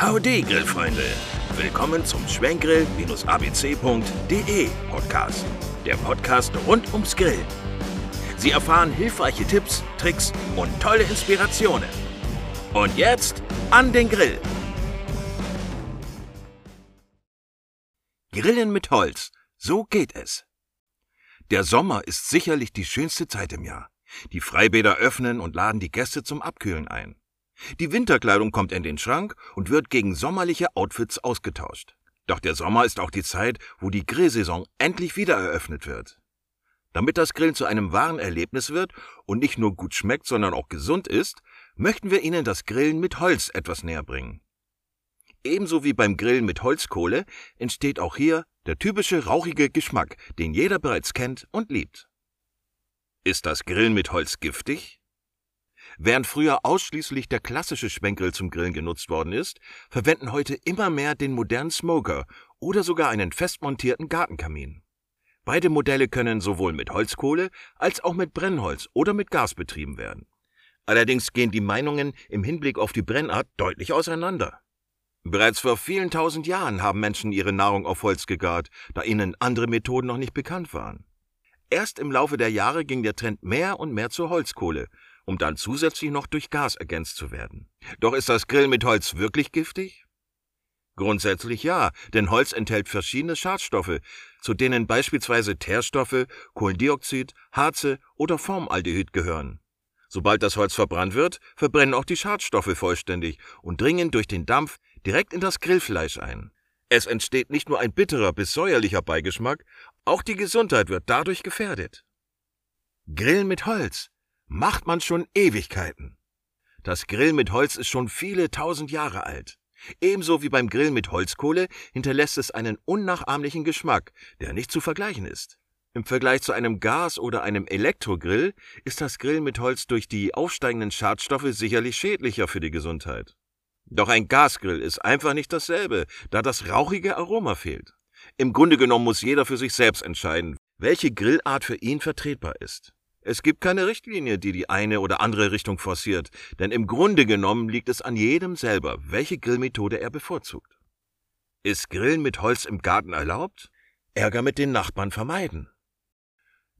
Howdy, Grillfreunde! Willkommen zum Schwenkgrill-abc.de Podcast. Der Podcast rund ums Grillen. Sie erfahren hilfreiche Tipps, Tricks und tolle Inspirationen. Und jetzt an den Grill! Grillen mit Holz, so geht es. Der Sommer ist sicherlich die schönste Zeit im Jahr. Die Freibäder öffnen und laden die Gäste zum Abkühlen ein. Die Winterkleidung kommt in den Schrank und wird gegen sommerliche Outfits ausgetauscht. Doch der Sommer ist auch die Zeit, wo die Grillsaison endlich wieder eröffnet wird. Damit das Grillen zu einem wahren Erlebnis wird und nicht nur gut schmeckt, sondern auch gesund ist, möchten wir Ihnen das Grillen mit Holz etwas näher bringen. Ebenso wie beim Grillen mit Holzkohle entsteht auch hier der typische rauchige Geschmack, den jeder bereits kennt und liebt. Ist das Grillen mit Holz giftig? Während früher ausschließlich der klassische Schwenkgrill zum Grillen genutzt worden ist, verwenden heute immer mehr den modernen Smoker oder sogar einen festmontierten Gartenkamin. Beide Modelle können sowohl mit Holzkohle als auch mit Brennholz oder mit Gas betrieben werden. Allerdings gehen die Meinungen im Hinblick auf die Brennart deutlich auseinander. Bereits vor vielen tausend Jahren haben Menschen ihre Nahrung auf Holz gegart, da ihnen andere Methoden noch nicht bekannt waren. Erst im Laufe der Jahre ging der Trend mehr und mehr zur Holzkohle um dann zusätzlich noch durch Gas ergänzt zu werden. Doch ist das Grillen mit Holz wirklich giftig? Grundsätzlich ja, denn Holz enthält verschiedene Schadstoffe, zu denen beispielsweise Teerstoffe, Kohlendioxid, Harze oder Formaldehyd gehören. Sobald das Holz verbrannt wird, verbrennen auch die Schadstoffe vollständig und dringen durch den Dampf direkt in das Grillfleisch ein. Es entsteht nicht nur ein bitterer bis säuerlicher Beigeschmack, auch die Gesundheit wird dadurch gefährdet. Grillen mit Holz macht man schon Ewigkeiten. Das Grill mit Holz ist schon viele tausend Jahre alt. Ebenso wie beim Grill mit Holzkohle hinterlässt es einen unnachahmlichen Geschmack, der nicht zu vergleichen ist. Im Vergleich zu einem Gas- oder einem Elektrogrill ist das Grill mit Holz durch die aufsteigenden Schadstoffe sicherlich schädlicher für die Gesundheit. Doch ein Gasgrill ist einfach nicht dasselbe, da das rauchige Aroma fehlt. Im Grunde genommen muss jeder für sich selbst entscheiden, welche Grillart für ihn vertretbar ist. Es gibt keine Richtlinie, die die eine oder andere Richtung forciert, denn im Grunde genommen liegt es an jedem selber, welche Grillmethode er bevorzugt. Ist Grillen mit Holz im Garten erlaubt? Ärger mit den Nachbarn vermeiden.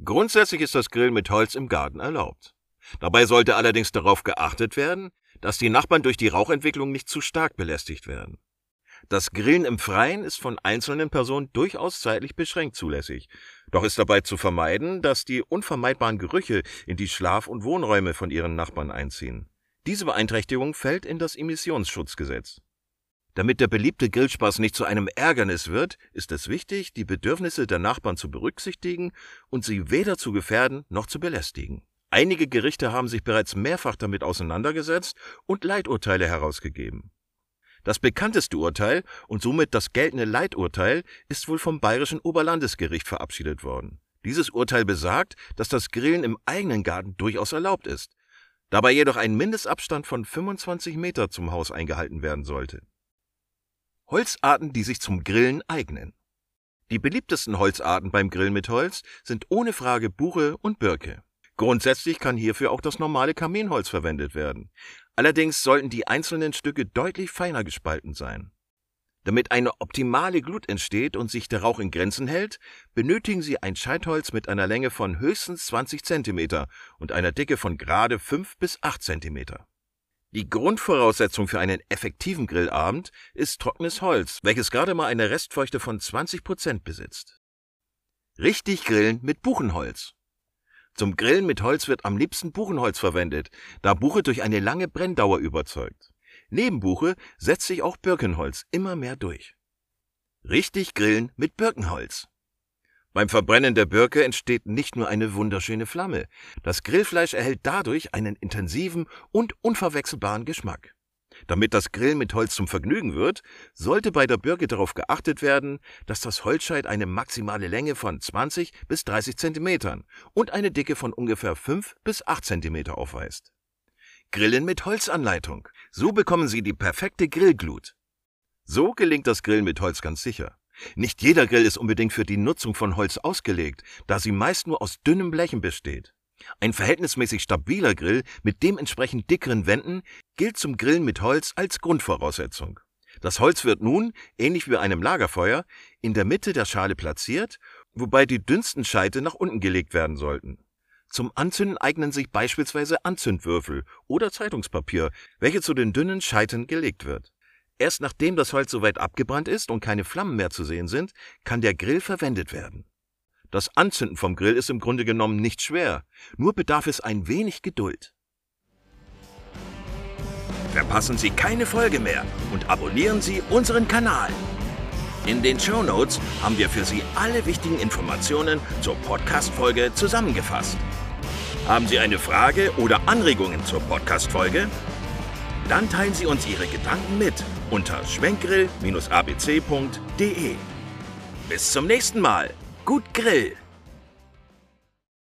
Grundsätzlich ist das Grillen mit Holz im Garten erlaubt. Dabei sollte allerdings darauf geachtet werden, dass die Nachbarn durch die Rauchentwicklung nicht zu stark belästigt werden. Das Grillen im Freien ist von einzelnen Personen durchaus zeitlich beschränkt zulässig. Doch ist dabei zu vermeiden, dass die unvermeidbaren Gerüche in die Schlaf- und Wohnräume von ihren Nachbarn einziehen. Diese Beeinträchtigung fällt in das Emissionsschutzgesetz. Damit der beliebte Grillspaß nicht zu einem Ärgernis wird, ist es wichtig, die Bedürfnisse der Nachbarn zu berücksichtigen und sie weder zu gefährden noch zu belästigen. Einige Gerichte haben sich bereits mehrfach damit auseinandergesetzt und Leiturteile herausgegeben. Das bekannteste Urteil und somit das geltende Leiturteil ist wohl vom Bayerischen Oberlandesgericht verabschiedet worden. Dieses Urteil besagt, dass das Grillen im eigenen Garten durchaus erlaubt ist, dabei jedoch ein Mindestabstand von 25 Meter zum Haus eingehalten werden sollte. Holzarten, die sich zum Grillen eignen. Die beliebtesten Holzarten beim Grillen mit Holz sind ohne Frage Buche und Birke. Grundsätzlich kann hierfür auch das normale Kaminholz verwendet werden. Allerdings sollten die einzelnen Stücke deutlich feiner gespalten sein. Damit eine optimale Glut entsteht und sich der Rauch in Grenzen hält, benötigen Sie ein Scheitholz mit einer Länge von höchstens 20 cm und einer Dicke von gerade 5 bis 8 cm. Die Grundvoraussetzung für einen effektiven Grillabend ist trockenes Holz, welches gerade mal eine Restfeuchte von 20 Prozent besitzt. Richtig grillen mit Buchenholz. Zum Grillen mit Holz wird am liebsten Buchenholz verwendet, da Buche durch eine lange Brenndauer überzeugt. Neben Buche setzt sich auch Birkenholz immer mehr durch. Richtig grillen mit Birkenholz. Beim Verbrennen der Birke entsteht nicht nur eine wunderschöne Flamme, das Grillfleisch erhält dadurch einen intensiven und unverwechselbaren Geschmack. Damit das Grillen mit Holz zum Vergnügen wird, sollte bei der Birke darauf geachtet werden, dass das Holzscheit eine maximale Länge von 20 bis 30 Zentimetern und eine Dicke von ungefähr 5 bis 8 Zentimeter aufweist. Grillen mit Holzanleitung. So bekommen Sie die perfekte Grillglut. So gelingt das Grillen mit Holz ganz sicher. Nicht jeder Grill ist unbedingt für die Nutzung von Holz ausgelegt, da sie meist nur aus dünnem Blechen besteht. Ein verhältnismäßig stabiler Grill mit dementsprechend dickeren Wänden gilt zum Grillen mit Holz als Grundvoraussetzung. Das Holz wird nun, ähnlich wie bei einem Lagerfeuer, in der Mitte der Schale platziert, wobei die dünnsten Scheite nach unten gelegt werden sollten. Zum Anzünden eignen sich beispielsweise Anzündwürfel oder Zeitungspapier, welche zu den dünnen Scheiten gelegt wird. Erst nachdem das Holz soweit abgebrannt ist und keine Flammen mehr zu sehen sind, kann der Grill verwendet werden. Das Anzünden vom Grill ist im Grunde genommen nicht schwer, nur bedarf es ein wenig Geduld. Verpassen Sie keine Folge mehr und abonnieren Sie unseren Kanal. In den Show Notes haben wir für Sie alle wichtigen Informationen zur Podcast-Folge zusammengefasst. Haben Sie eine Frage oder Anregungen zur Podcast-Folge? Dann teilen Sie uns Ihre Gedanken mit unter schwenkgrill-abc.de. Bis zum nächsten Mal. Gut Grill!